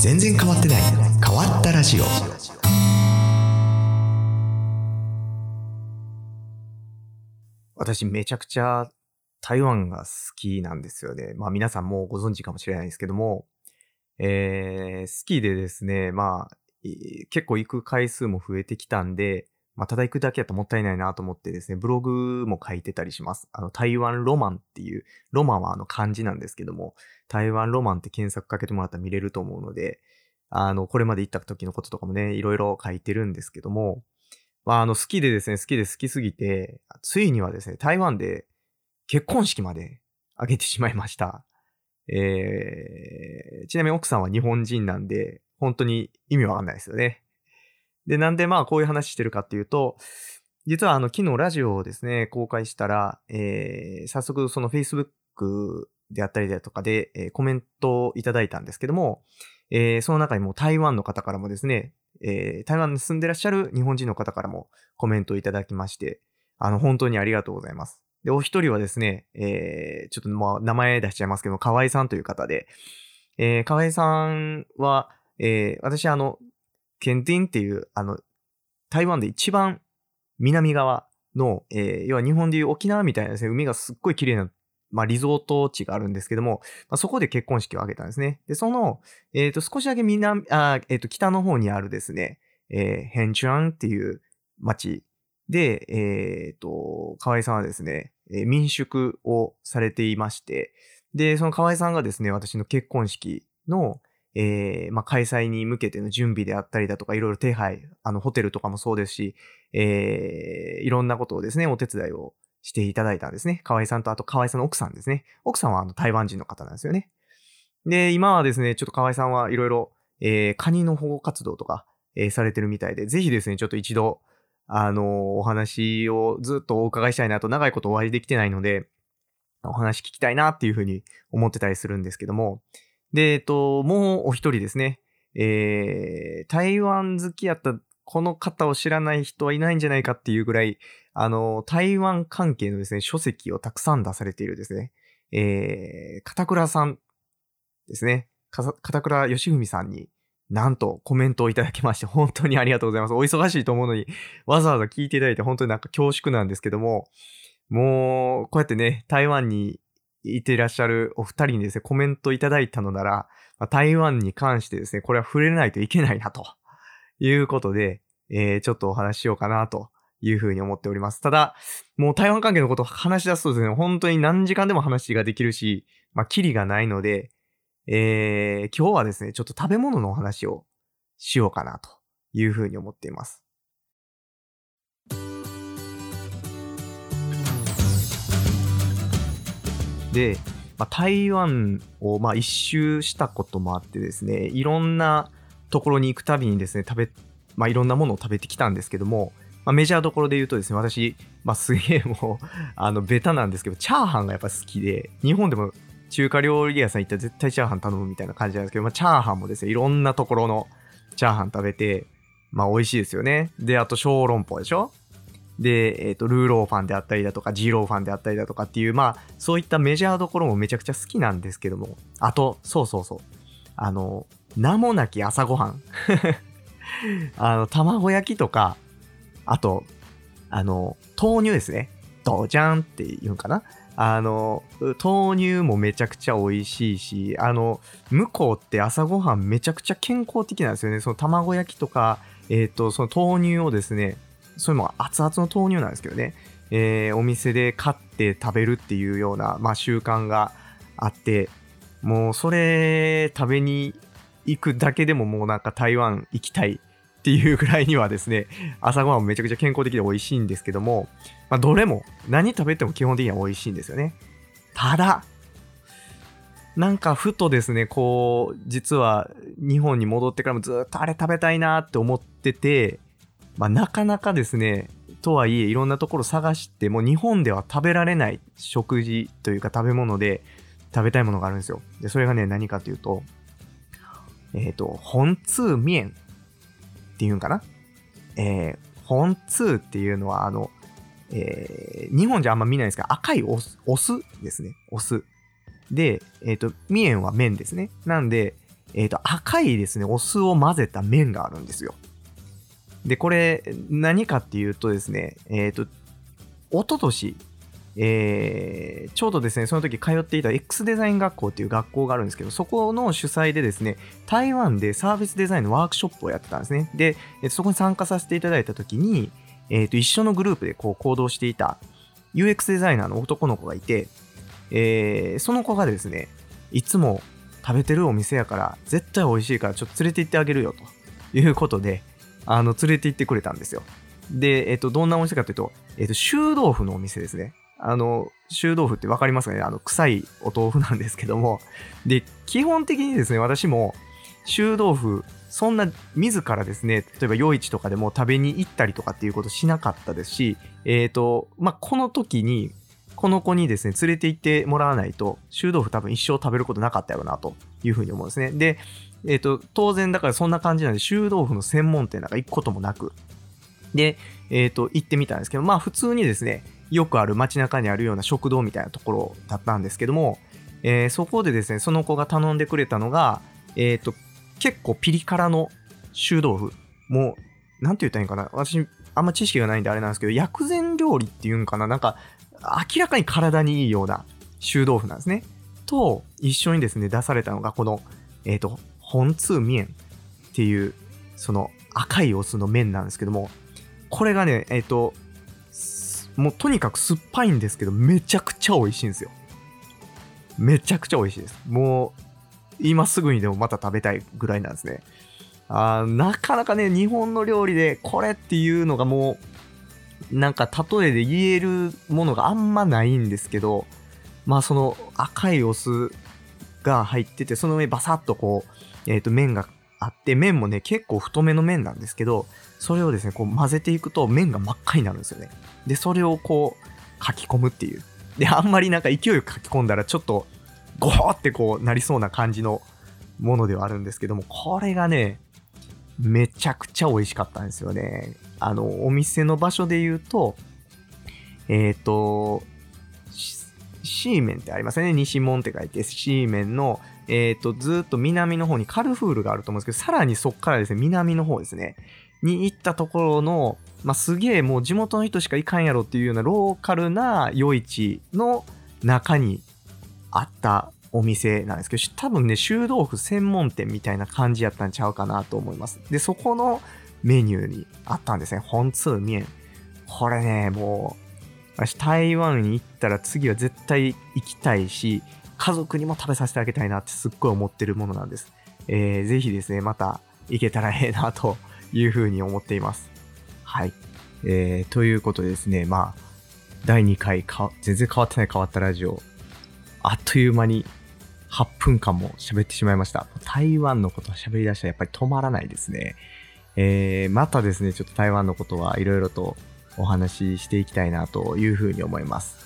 全然変わってない。変わったラジオ。私めちゃくちゃ台湾が好きなんですよね。まあ皆さんもご存知かもしれないですけども、えー、好きでですね、まあ結構行く回数も増えてきたんで、まあ、ただ行くだけだともったいないなと思ってですね、ブログも書いてたりします。あの、台湾ロマンっていう、ロマンはあの漢字なんですけども、台湾ロマンって検索かけてもらったら見れると思うので、あの、これまで行った時のこととかもね、いろいろ書いてるんですけども、まあ、あの、好きでですね、好きで好きすぎて、ついにはですね、台湾で結婚式まで挙げてしまいました。えー、ちなみに奥さんは日本人なんで、本当に意味わかんないですよね。で、なんでまあこういう話してるかっていうと、実はあの昨日ラジオをですね、公開したら、えー、早速その Facebook であったりだとかで、えー、コメントをいただいたんですけども、えー、その中にも台湾の方からもですね、えー、台湾に住んでらっしゃる日本人の方からもコメントをいただきまして、あの、本当にありがとうございます。で、お一人はですね、えー、ちょっとまあ名前出しちゃいますけど、河合さんという方で、えー、河合さんは、えー、私あの、ケンティンっていう、あの、台湾で一番南側の、えー、要は日本でいう沖縄みたいなですね、海がすっごい綺麗な、まあ、リゾート地があるんですけども、まあ、そこで結婚式を挙げたんですね。で、その、えっ、ー、と、少しだけ南、あえっ、ー、と、北の方にあるですね、えー、ヘンチュアンっていう町で、えっ、ー、と、河合さんはですね、えー、民宿をされていまして、で、その河合さんがですね、私の結婚式の、えー、まあ、開催に向けての準備であったりだとか、いろいろ手配、あの、ホテルとかもそうですし、えー、いろんなことをですね、お手伝いをしていただいたんですね。河合さんと、あと河合さんの奥さんですね。奥さんはあの台湾人の方なんですよね。で、今はですね、ちょっと河合さんはいろいろ、えー、カニの保護活動とか、えー、されてるみたいで、ぜひですね、ちょっと一度、あのー、お話をずっとお伺いしたいなと、長いことお会いできてないので、お話聞きたいなっていうふうに思ってたりするんですけども、で、えっと、もうお一人ですね。えー、台湾好きやったこの方を知らない人はいないんじゃないかっていうぐらい、あの、台湾関係のですね、書籍をたくさん出されているですね、えー、片倉さんですね。片倉義文さんに、なんとコメントをいただきまして、本当にありがとうございます。お忙しいと思うのに、わざわざ聞いていただいて、本当になんか恐縮なんですけども、もう、こうやってね、台湾にいていらっしゃるお二人にですね、コメントいただいたのなら、まあ、台湾に関してですね、これは触れないといけないなということで、えー、ちょっとお話ししようかなというふうに思っております。ただ、もう台湾関係のことを話し出すとですね、本当に何時間でも話ができるし、まあ、キリがないので、えー、今日はですね、ちょっと食べ物のお話をしようかなというふうに思っています。で、まあ、台湾をまあ一周したこともあってですね、いろんなところに行くたびにですね、食べ、まあ、いろんなものを食べてきたんですけども、まあ、メジャーどころで言うとですね、私、まあ、すげえもう、あの、ベタなんですけど、チャーハンがやっぱ好きで、日本でも中華料理屋さん行ったら絶対チャーハン頼むみたいな感じなんですけど、まあ、チャーハンもですね、いろんなところのチャーハン食べて、まあ、美味しいですよね。で、あと、小籠包でしょ？で、えっ、ー、と、ルーローファンであったりだとか、ジーローファンであったりだとかっていう、まあ、そういったメジャーどころもめちゃくちゃ好きなんですけども、あと、そうそうそう、あの、名もなき朝ごはん。あの、卵焼きとか、あと、あの、豆乳ですね。ドジャンって言うんかなあの、豆乳もめちゃくちゃ美味しいし、あの、向こうって朝ごはんめちゃくちゃ健康的なんですよね。その卵焼きとか、えっ、ー、と、その豆乳をですね、それも熱々の豆乳なんですけどね、えー、お店で買って食べるっていうような、まあ、習慣があって、もうそれ食べに行くだけでももうなんか台湾行きたいっていうぐらいにはですね、朝ごはんもめちゃくちゃ健康的で美味しいんですけども、まあ、どれも何食べても基本的には美味しいんですよね。ただ、なんかふとですね、こう、実は日本に戻ってからもずっとあれ食べたいなって思ってて、まあ、なかなかですね、とはいえいろんなところ探しても日本では食べられない食事というか食べ物で食べたいものがあるんですよ。で、それがね、何かというと、えっ、ー、と、本通麺っていうんかな？えー、本通っていうのは、あの、えー、日本じゃあんま見ないんですが、赤いお酢お酢ですね。お酢。で、えっ、ー、と、麺は麺ですね。なんで、えっ、と、赤いですね、お酢を混ぜた麺があるんですよ。で、これ、何かっていうとですね、えっ、と、一昨年えー、ちょうどですね、その時通っていた X デザイン学校っていう学校があるんですけど、そこの主催でですね、台湾でサービスデザインのワークショップをやってたんですね。で、そこに参加させていただいた時に、えー、と一緒のグループでこう行動していた UX デザイナーの男の子がいて、えー、その子がですね、いつも食べてるお店やから絶対美味しいからちょっと連れて行ってあげるよということで、あの、連れて行ってくれたんですよ。で、えっ、と、どんなお店かというと、えっ、と、臭豆腐のお店ですね。あの、臭豆腐って分かりますかね？あの、臭いお豆腐なんですけども。で、基本的にですね、私も、臭豆腐、そんな自らですね、例えば夜市とかでも食べに行ったりとかっていうことしなかったですし、えっ、ー、と、まあ、この時に、この子にですね、連れて行ってもらわないと、臭豆腐多分一生食べることなかったよな、というふうに思うんですね。で、えっ、ー、と、当然だからそんな感じなんで、臭豆腐の専門店なんか行くこともなく、で、えっ、ー、と、行ってみたんですけど、まあ普通にですね、よくある街中にあるような食堂みたいなところだったんですけども、えー、そこでですね、その子が頼んでくれたのが、えっ、と、結構ピリ辛の臭豆腐。もう、なんて言ったらいいかな。私、あんま知識がないんであれなんですけど、薬膳料理っていうんかな。なんか、明らかに体にいいような臭豆腐なんですね。と、一緒にですね、出されたのが、この、えっ、ー、と、本通麺っていう、その赤いお酢の麺なんですけども、これがね、えっ、ー、と、もうとにかく酸っぱいんですけど、めちゃくちゃ美味しいんですよ。めちゃくちゃ美味しいです。もう、今すぐにでもまた食べたいぐらいなんですね。あなかなかね、日本の料理でこれっていうのがもう、なんか例えで言えるものがあんまないんですけど、まあその赤いお酢が入ってて、その上バサッとこう、えっ、ー、と麺があって、麺もね、結構太めの麺なんですけど、それをですね、こう混ぜていくと麺が真っ赤になるんですよね。で、それをこう書き込むっていう。で、あんまりなんか勢いよく書き込んだらちょっとゴーってこうなりそうな感じのものではあるんですけども、これがね、めちゃくちゃ美味しかったんですよね。あの、お店の場所で言うと、えっ、ー、と、シーメンってありますね。西門って書いて、シーメンの、えっ、と、ずっと南の方にカルフールがあると思うんですけど、さらにそっからですね、南の方ですね。に行ったところの、まあ、すげえもう地元の人しか行かんやろっていうようなローカルな夜市の中にあったお店なんですけど、多分ね、臭豆腐専門店みたいな感じやったんちゃうかなと思います。で、そこのメニューにあったんですね。本通麺。これね、もう、私台湾に行ったら次は絶対行きたいし、家族にも食べさせてあげたいなってすっごい思ってるものなんです。えー、ぜひですね、また行けたらええなというふうに思っています。はい。えー、ということでですね、まあ、第2回か、全然変わってない変わったラジオ、あっという間に8分間も喋ってしまいました。台湾のことを喋り出したらやっぱり止まらないですね。えー、またですね、ちょっと台湾のことはいろいろとお話ししていきたいなというふうに思います。